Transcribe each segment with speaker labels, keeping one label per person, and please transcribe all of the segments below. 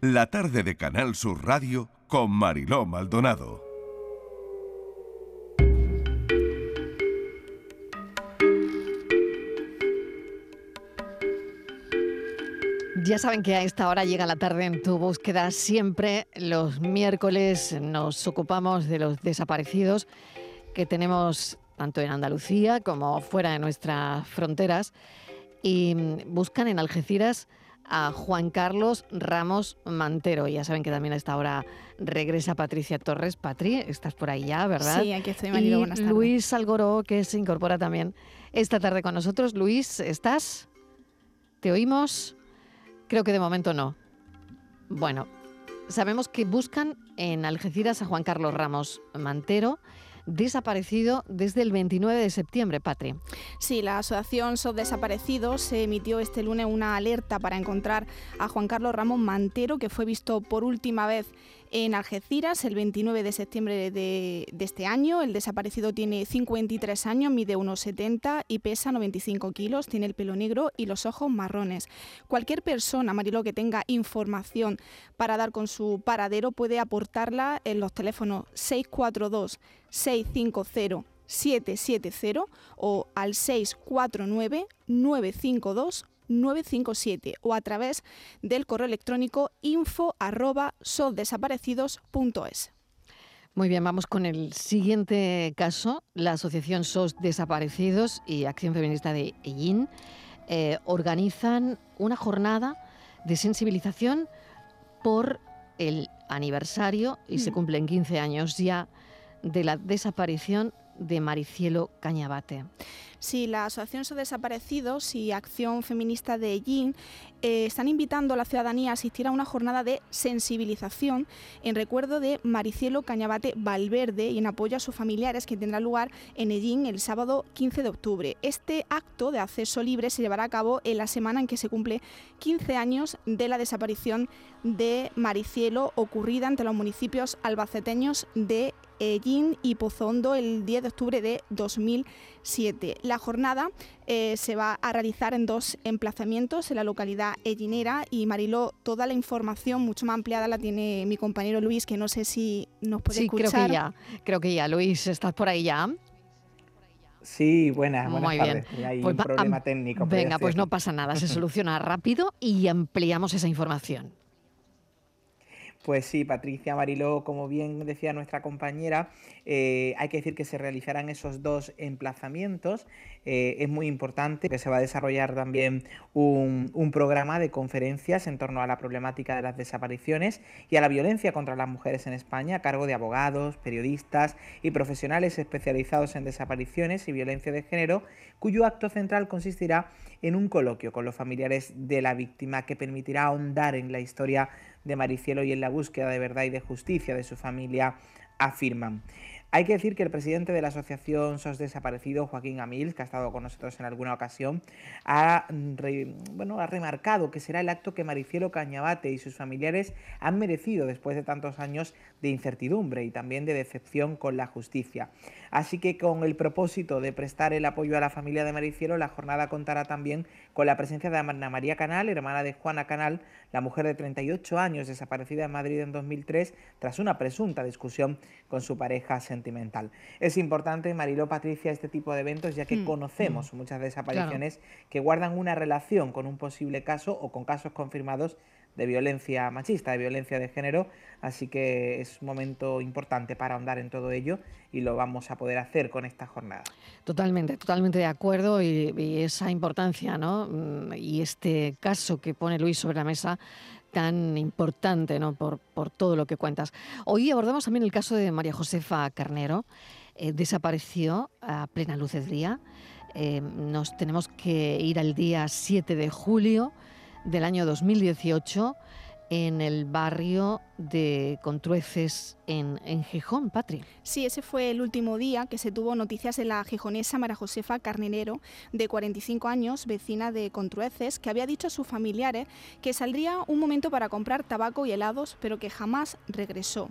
Speaker 1: La tarde de Canal Sur Radio con Mariló Maldonado.
Speaker 2: Ya saben que a esta hora llega la tarde en tu búsqueda. Siempre los miércoles nos ocupamos de los desaparecidos que tenemos tanto en Andalucía como fuera de nuestras fronteras y buscan en Algeciras a Juan Carlos Ramos Mantero. Ya saben que también a esta hora regresa Patricia Torres. Patri, estás por ahí ya, ¿verdad?
Speaker 3: Sí, aquí estoy,
Speaker 2: Marido. Buenas tardes. Luis Algoró, que se incorpora también esta tarde con nosotros. Luis, ¿estás? ¿Te oímos? Creo que de momento no. Bueno, sabemos que buscan en Algeciras a Juan Carlos Ramos Mantero desaparecido desde el 29 de septiembre, Patri.
Speaker 3: Sí, la Asociación SOS Desaparecidos se emitió este lunes una alerta para encontrar a Juan Carlos Ramos Mantero, que fue visto por última vez en Algeciras el 29 de septiembre de, este año. El desaparecido tiene 53 años, mide unos 70 y pesa 95 kilos, tiene el pelo negro y los ojos marrones. Cualquier persona, Marilo, que tenga información para dar con su paradero puede aportarla en los teléfonos 642 650 770 o al 649 952 957 o a través del correo electrónico info arroba
Speaker 2: Muy bien, vamos con el siguiente caso. La Asociación SOS Desaparecidos y Acción Feminista de Ellín eh, organizan una jornada de sensibilización por el aniversario, y se cumplen 15 años ya, de la desaparición de Maricielo Cañabate.
Speaker 3: Sí, la Asociación So Desaparecidos y Acción Feminista de Ellín eh, están invitando a la ciudadanía a asistir a una jornada de sensibilización en recuerdo de Maricielo Cañabate Valverde y en apoyo a sus familiares que tendrá lugar en Ellín el sábado 15 de octubre. Este acto de acceso libre se llevará a cabo en la semana en que se cumple 15 años de la desaparición de Maricielo ocurrida entre los municipios albaceteños de Ellín y Pozondo el 10 de octubre de 2007. La jornada eh, se va a realizar en dos emplazamientos en la localidad ellinera y Mariló, toda la información mucho más ampliada la tiene mi compañero Luis, que no sé si nos puede escuchar.
Speaker 2: Sí, creo que ya, creo que ya. Luis, ¿estás por ahí ya?
Speaker 4: Sí, buenas, buenas Muy tardes. Bien. Hay pues un problema técnico.
Speaker 2: Venga, pues no pasa nada, se soluciona rápido y ampliamos esa información.
Speaker 4: Pues sí, Patricia Mariló, como bien decía nuestra compañera, eh, hay que decir que se realizarán esos dos emplazamientos. Eh, es muy importante que se va a desarrollar también un, un, programa de conferencias en torno a la problemática de las desapariciones y a la violencia contra las mujeres en España a cargo de abogados, periodistas y profesionales especializados en desapariciones y violencia de género, cuyo acto central consistirá en un coloquio con los familiares de la víctima que permitirá ahondar en la historia de Maricielo y en la búsqueda de verdad y de justicia de su familia afirman. Hay que decir que el presidente de la Asociación SOS Desaparecido, Joaquín Amil, que ha estado con nosotros en alguna ocasión, ha, bueno, ha remarcado que será el acto que Maricielo Cañabate y sus familiares han merecido después de tantos años de incertidumbre y también de decepción con la justicia. Así que con el propósito de prestar el apoyo a la familia de Maricielo, la jornada contará también con la presencia de Ana María Canal, hermana de Juana Canal, la mujer de 38 años desaparecida en Madrid en 2003 tras una presunta discusión con su pareja sentimental. Es importante, Mariló Patricia, este tipo de eventos ya que mm, conocemos mm. muchas desapariciones que guardan una relación con un posible caso o con casos confirmados de violencia machista, de violencia de género, así que es un momento importante para ahondar en todo ello y lo vamos a poder hacer con esta jornada.
Speaker 2: Totalmente, totalmente de acuerdo y, esa importancia, ¿no? Mm, y este caso que pone Luis sobre la mesa tan importante, ¿no? Por, por todo lo que cuentas. Hoy abordamos también el caso de María Josefa Carnero, eh, desapareció a plena luz del día. Eh, nos tenemos que ir al día 7 de julio del año 2018 en el barrio de Contrueces en, en Gijón, Patri.
Speaker 3: Sí, ese fue el último día que se tuvo noticias de la gijonesa Mara Josefa Carnenero, de 45 años, vecina de Contrueces, que había dicho a sus familiares que saldría un momento para comprar tabaco y helados, pero que jamás regresó.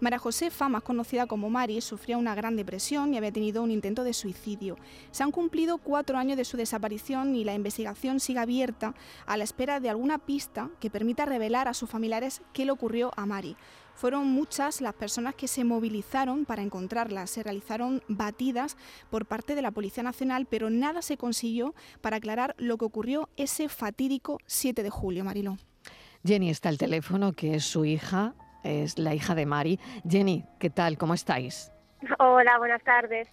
Speaker 3: Mara Josefa, más conocida como Mari, sufría una gran depresión y había tenido un intento de suicidio. Se han cumplido cuatro años de su desaparición y la investigación sigue abierta a la espera de alguna pista que permita revelar a sus familiares qué le ocurrió a Mari. Fueron muchas las personas que se movilizaron para encontrarla. Se realizaron batidas por parte de la Policía Nacional, pero nada se consiguió para aclarar lo que ocurrió ese fatídico 7 de julio, Mariló.
Speaker 2: Jenny está al teléfono, que es su hija, es la hija de Mari. Jenny, ¿qué tal? ¿Cómo estáis?
Speaker 5: Hola, buenas tardes.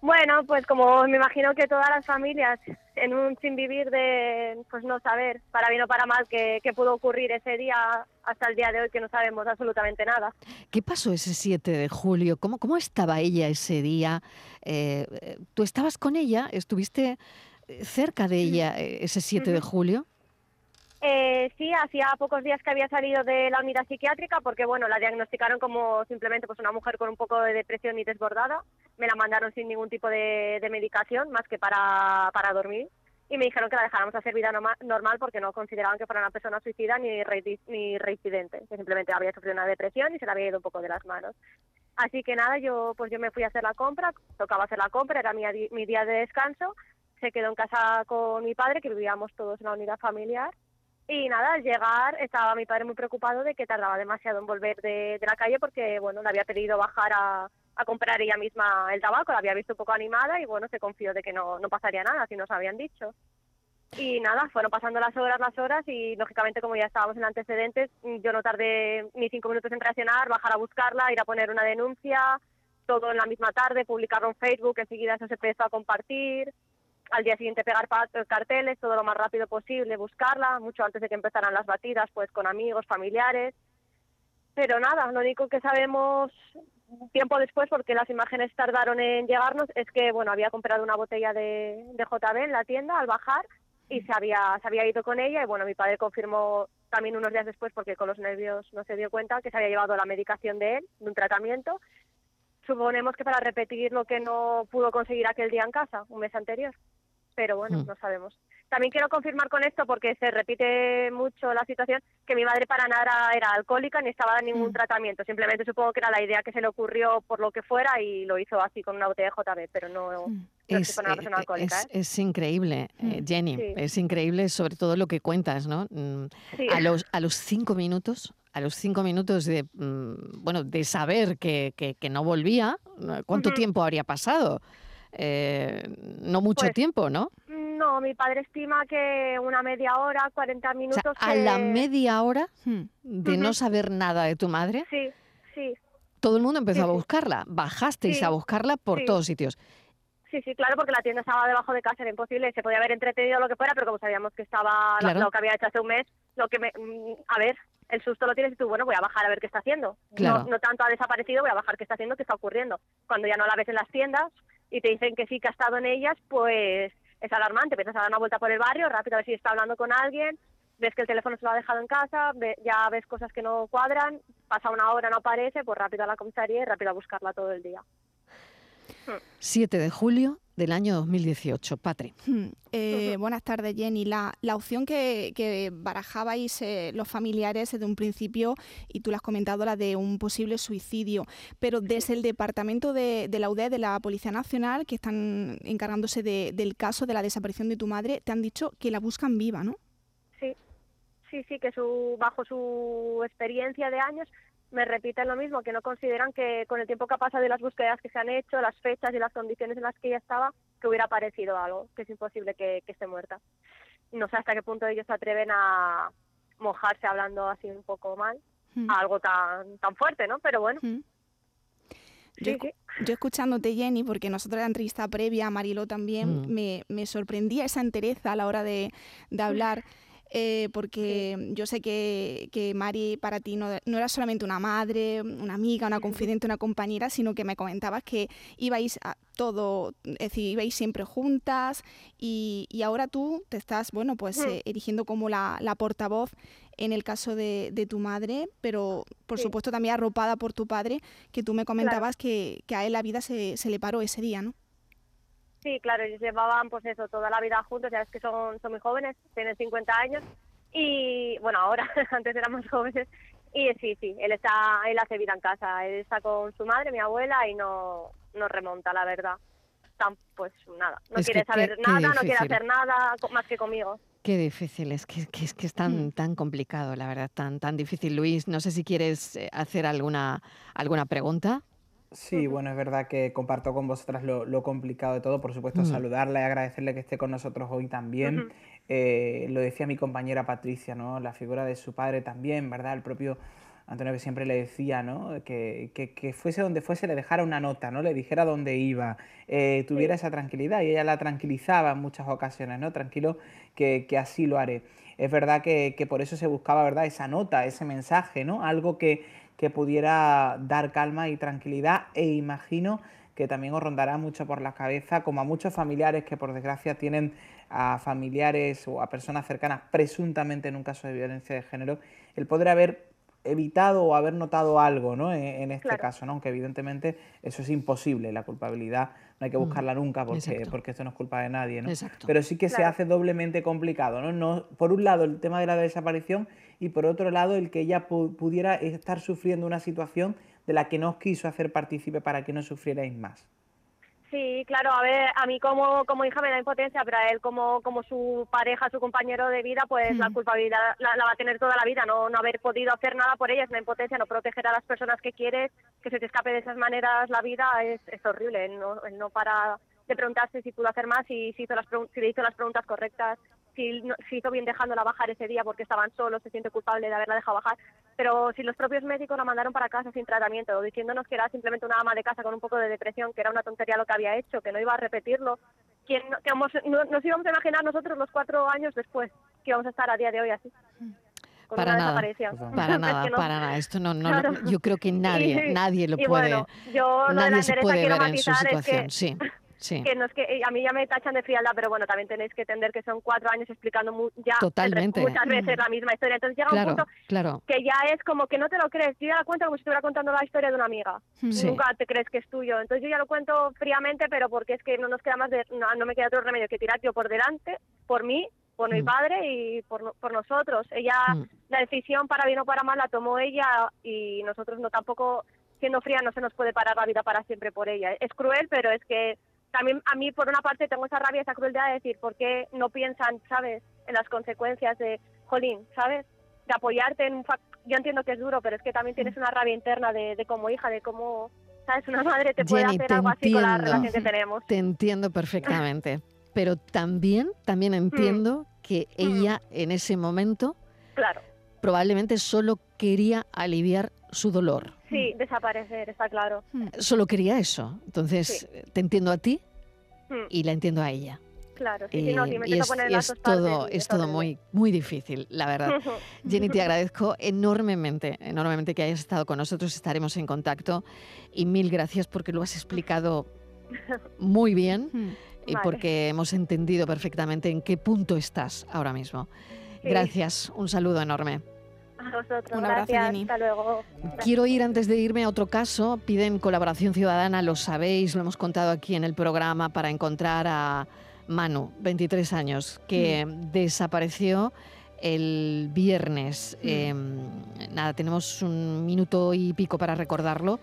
Speaker 5: Bueno, pues como me imagino que todas las familias en un sin vivir de pues no saber, para bien o para mal, qué, pudo ocurrir ese día hasta el día de hoy que no sabemos absolutamente nada.
Speaker 2: ¿Qué pasó ese 7 de julio? ¿Cómo, cómo estaba ella ese día? Eh, ¿Tú estabas con ella? ¿Estuviste cerca de ella eh, ese 7 de julio?
Speaker 5: Eh, sí, hacía pocos días que había salido de la unidad psiquiátrica porque, bueno, la diagnosticaron como simplemente pues una mujer con un poco de depresión y desbordada. Me la mandaron sin ningún tipo de, medicación más que para, para dormir. Y me dijeron que la dejáramos hacer vida normal porque no consideraban que fuera una persona suicida ni, ni reincidente, que simplemente había sufrido una depresión y se le había ido un poco de las manos. Así que nada, yo pues yo me fui a hacer la compra, tocaba hacer la compra, era mi, mi día de descanso, se quedó en casa con mi padre, que vivíamos todos en la unidad familiar, y nada, al llegar estaba mi padre muy preocupado de que tardaba demasiado en volver de, la calle porque, bueno, le había pedido bajar a, comprar ella misma el tabaco, la había visto un poco animada y, bueno, se confió de que no, no pasaría nada, si nos habían dicho. Y nada, fueron pasando las horas, las horas y, lógicamente, como ya estábamos en antecedentes, yo no tardé ni cinco minutos en reaccionar, bajar a buscarla, ir a poner una denuncia, todo en la misma tarde, publicarlo en Facebook, enseguida eso se empezó a compartir al día siguiente pegar carteles todo lo más rápido posible, buscarla, mucho antes de que empezaran las batidas, pues con amigos, familiares. Pero nada, lo único que sabemos tiempo después, porque las imágenes tardaron en llegarnos, es que bueno había comprado una botella de, de JB en la tienda al bajar y se había, se había ido con ella y bueno, mi padre confirmó también unos días después, porque con los nervios no se dio cuenta, que se había llevado la medicación de él, de un tratamiento. Suponemos que para repetir lo que no pudo conseguir aquel día en casa, un mes anterior pero bueno, mm. no sabemos. También quiero confirmar con esto, porque se repite mucho la situación, que mi madre para nada era alcohólica ni estaba en ningún mm. tratamiento. Simplemente supongo que era la idea que se le ocurrió por lo que fuera y lo hizo así con una botella de JB, pero no, mm. es, una persona
Speaker 2: eh,
Speaker 5: alcohólica.
Speaker 2: Es, ¿eh? increíble, eh, Jenny. Es increíble sobre todo lo que cuentas, ¿no? A, los, a los cinco minutos a los cinco minutos de bueno de saber que, que, no volvía, ¿cuánto tiempo habría pasado? Eh, no mucho pues, tiempo, ¿no?
Speaker 5: No, mi padre estima que una media hora, 40 minutos.
Speaker 2: a la media hora hmm. de no saber nada de tu madre.
Speaker 5: Sí, sí.
Speaker 2: Todo el mundo empezó a buscarla. Bajasteis a buscarla por todos sitios.
Speaker 5: Sí, sí, claro, porque la tienda estaba debajo de casa, era imposible, se podía haber entretenido lo que fuera, pero como sabíamos que estaba lo que había hecho hace un mes, lo que me, mm, a ver, el susto lo tienes y tú, bueno, voy a bajar a ver qué está haciendo. No, no tanto ha desaparecido, voy a bajar qué está haciendo, qué está ocurriendo. Cuando ya no la ves en las tiendas, y te dicen que sí que ha estado en ellas, pues es alarmante. Empiezas a dar una vuelta por el barrio, rápido a ver si está hablando con alguien, ves que el teléfono se lo ha dejado en casa, ya ves cosas que no cuadran, pasa una hora, no aparece, pues rápido a la comisaría y rápido a buscarla todo el día.
Speaker 2: 7 de julio del año 2018. Patri. Hmm,
Speaker 3: eh, buenas tardes, Jenny. La, la opción que, que barajabais eh, los familiares desde un principio, y tú la has comentado, la de un posible suicidio, pero desde el departamento de, de la UDE, de la Policía Nacional, que están encargándose del caso de la desaparición de tu madre, te han dicho que la buscan viva, ¿no?
Speaker 5: Sí, sí, sí, que su, bajo su experiencia de años me repiten lo mismo, que no consideran que con el tiempo que ha pasado y las búsquedas que se han hecho, las fechas y las condiciones en las que ella estaba, que hubiera aparecido algo, que es imposible que, esté muerta. No sé hasta qué punto ellos se atreven a mojarse hablando así un poco mal, hmm. a algo tan, tan fuerte, ¿no? Pero bueno. Hmm.
Speaker 3: Yo, escuchándote, Jenny, porque nosotros en la entrevista previa, Marilo también, hmm. me, me, sorprendía esa entereza a la hora de, de hablar. Eh, porque yo sé que, que, Mari para ti no, no, era solamente una madre, una amiga, una confidente, una compañera, sino que me comentabas que ibais a todo, es decir, ibais siempre juntas y, y ahora tú te estás, bueno, pues eh, erigiendo como la, la, portavoz en el caso de, de tu madre, pero por supuesto también arropada por tu padre, que tú me comentabas que, que, a él la vida se, se le paró ese día, ¿no?
Speaker 5: Sí, claro, ellos llevaban pues eso, toda la vida juntos, ya ves que son, son muy jóvenes, tienen 50 años y bueno, ahora, antes eran más jóvenes y sí, sí, él está, él hace vida en casa, él está con su madre, mi abuela y no, no remonta, la verdad. Tan, pues nada, no quiere saber nada, no quiere hacer nada más que conmigo.
Speaker 2: Qué difícil, es que, que es, que es tan,
Speaker 3: Mm.
Speaker 2: tan complicado, la verdad, tan, tan difícil. Luis, no sé si quieres eh, hacer alguna, alguna pregunta.
Speaker 4: Sí, bueno, es verdad que comparto con vosotras lo, lo complicado de todo. Por supuesto,
Speaker 2: Mm.
Speaker 4: saludarla y agradecerle que esté con nosotros hoy también. Eh, lo decía mi compañera Patricia, ¿no? La figura de su padre también, ¿verdad? El propio Antonio que siempre le decía, ¿no? Que, que- que fuese donde fuese, le dejara una nota, ¿no? Le dijera dónde iba, eh, tuviera esa tranquilidad y ella la tranquilizaba en muchas ocasiones, ¿no? Tranquilo, que, que así lo haré. Es verdad que, que por eso se buscaba, ¿verdad? Esa nota, ese mensaje, ¿no? Algo que, que pudiera dar calma y tranquilidad e imagino que también os rondará mucho por la cabeza, como a muchos familiares que por desgracia tienen a familiares o a personas cercanas presuntamente en un caso de violencia de género, el poder haber evitado o haber notado algo ¿no? en, en este
Speaker 5: Claro.
Speaker 4: caso, ¿no? aunque evidentemente eso es imposible, la culpabilidad no hay que
Speaker 2: Mm,
Speaker 4: buscarla nunca porque,
Speaker 2: exacto.
Speaker 4: porque esto no es culpa de nadie, ¿no?
Speaker 2: Exacto.
Speaker 4: pero sí que se hace doblemente complicado, ¿no? No, por un lado el tema de la desaparición y por otro lado el que ella pu- pudiera estar sufriendo una situación de la que no os quiso hacer partícipe para que no sufrierais más.
Speaker 5: Sí, claro, a ver, a mí como, como hija me da impotencia, pero a él como, como su pareja, su compañero de vida, pues la
Speaker 3: Mm.
Speaker 5: culpabilidad la, la va a tener toda la vida, no, no haber podido hacer nada por ella es una impotencia, no proteger a las personas que quieres, que se te escape de esas maneras la vida es, es horrible, él no, él no para de preguntarse si pudo hacer más, si, si, hizo las, si le hizo las preguntas correctas, si, no- si hizo bien dejándola bajar ese día porque estaban solos, se siente culpable de haberla dejado bajar, pero si los propios médicos la mandaron para casa sin tratamiento, diciéndonos que era simplemente una ama de casa con un poco de depresión, que era una tontería lo que había hecho, que no iba a repetirlo, ¿quién, no- que vamos- no- nos íbamos a imaginar nosotros los cuatro años después que íbamos a estar a día de hoy así. Con
Speaker 2: Para
Speaker 5: una
Speaker 2: nada.
Speaker 4: Totalmente.
Speaker 2: Para
Speaker 5: Es
Speaker 2: nada,
Speaker 5: que no-
Speaker 2: para nada. Esto no, no,
Speaker 5: Claro.
Speaker 2: yo creo que nadie,
Speaker 5: Y-
Speaker 2: nadie lo
Speaker 5: y
Speaker 2: puede,
Speaker 5: bueno, yo lo de la
Speaker 2: nadie se puede ver en su
Speaker 5: matizar es que-
Speaker 2: situación. Sí, sí.
Speaker 5: que no es que eh, a mí ya me tachan de frialdad, pero bueno, también tenéis que entender que son cuatro años explicando mu- ya
Speaker 2: Totalmente.
Speaker 5: muchas veces la misma historia. Entonces llega un punto
Speaker 2: claro.
Speaker 5: que ya es como que no te lo crees. Yo ya la cuento como si estuviera contando la historia de una amiga.
Speaker 3: Mm.
Speaker 2: Sí.
Speaker 5: Nunca te crees que es tuyo. Entonces yo ya lo cuento fríamente, pero porque es que no nos queda más de, no, no me queda otro remedio que tirar yo por delante, por mí, por mi
Speaker 2: Mm.
Speaker 5: padre y por, por nosotros. Ella,
Speaker 2: Mm.
Speaker 5: la decisión para bien o para mal la tomó ella y nosotros no tampoco, siendo fría, no se nos puede parar la vida para siempre por ella. Es cruel, pero es que también a mí por una parte tengo esa rabia, esa crueldad de decir, ¿por qué no piensan, sabes, en las consecuencias de, jolín, sabes? De apoyarte en un Yo entiendo que es duro, pero es que también tienes una rabia interna de, de como hija, de cómo, ¿sabes? Una madre te puede
Speaker 2: Jenny,
Speaker 5: hacer
Speaker 2: te
Speaker 5: algo así con la relación que tenemos.
Speaker 2: Te entiendo perfectamente. Pero también, también
Speaker 5: Mm.
Speaker 2: entiendo que ella en ese momento
Speaker 5: Claro.
Speaker 2: probablemente solo quería aliviar su dolor.
Speaker 5: Sí, desaparecer, está claro.
Speaker 2: Solo quería eso. Entonces,
Speaker 5: Sí.
Speaker 2: te entiendo a ti
Speaker 5: Mm,
Speaker 2: y la entiendo a ella.
Speaker 5: Claro, sí, sí, no,
Speaker 2: Eh,
Speaker 5: sí, me
Speaker 2: y es,
Speaker 5: poner
Speaker 2: y es todo, es todo muy, muy difícil, la verdad. Jenny, te agradezco enormemente, enormemente que hayas estado con nosotros. Estaremos en contacto y mil gracias porque lo has explicado muy bien
Speaker 3: Mm.
Speaker 2: y
Speaker 5: Vale.
Speaker 2: porque hemos entendido perfectamente en qué punto estás ahora mismo.
Speaker 5: Sí.
Speaker 2: Gracias, un saludo enorme.
Speaker 5: A vosotros,
Speaker 3: Un abrazo,
Speaker 5: gracias,
Speaker 3: Jenny.
Speaker 5: hasta luego.
Speaker 2: Quiero ir antes de irme a otro caso. Piden colaboración ciudadana, lo sabéis, lo hemos contado aquí en el programa para encontrar a Manu, 23 años, que desapareció el viernes. Eh, nada, tenemos un minuto y pico para recordarlo.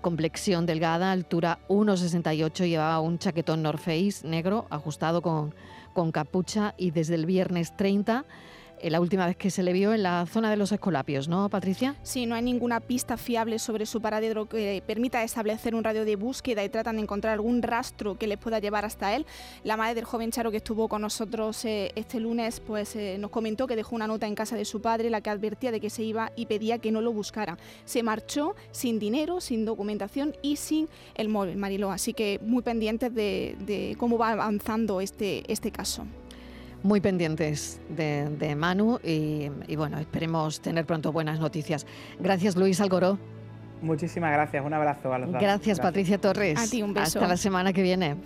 Speaker 2: Complexión delgada, altura 1,68, llevaba un chaquetón North Face negro ajustado con, con capucha y desde el viernes 30 eh, la última vez que se le vio en la zona de los Escolapios, ¿no, Patricia?
Speaker 3: Sí, no hay ninguna pista fiable sobre su paradero que permita establecer un radio de búsqueda y tratan de encontrar algún rastro que les pueda llevar hasta él. La madre del joven Charo que estuvo con nosotros eh, este lunes pues eh, nos comentó que dejó una nota en casa de su padre la que advertía de que se iba y pedía que no lo buscara. Se marchó sin dinero, sin documentación y sin el móvil, Mariló. Así que muy pendientes de, de cómo va avanzando este, este caso.
Speaker 2: Muy pendientes de, de Manu y, y bueno, esperemos tener pronto buenas noticias. Gracias, Luis Algoró.
Speaker 4: Muchísimas gracias, un abrazo a los dos.
Speaker 2: Gracias, Patricia Torres.
Speaker 3: A ti, un beso.
Speaker 2: Hasta la semana que viene.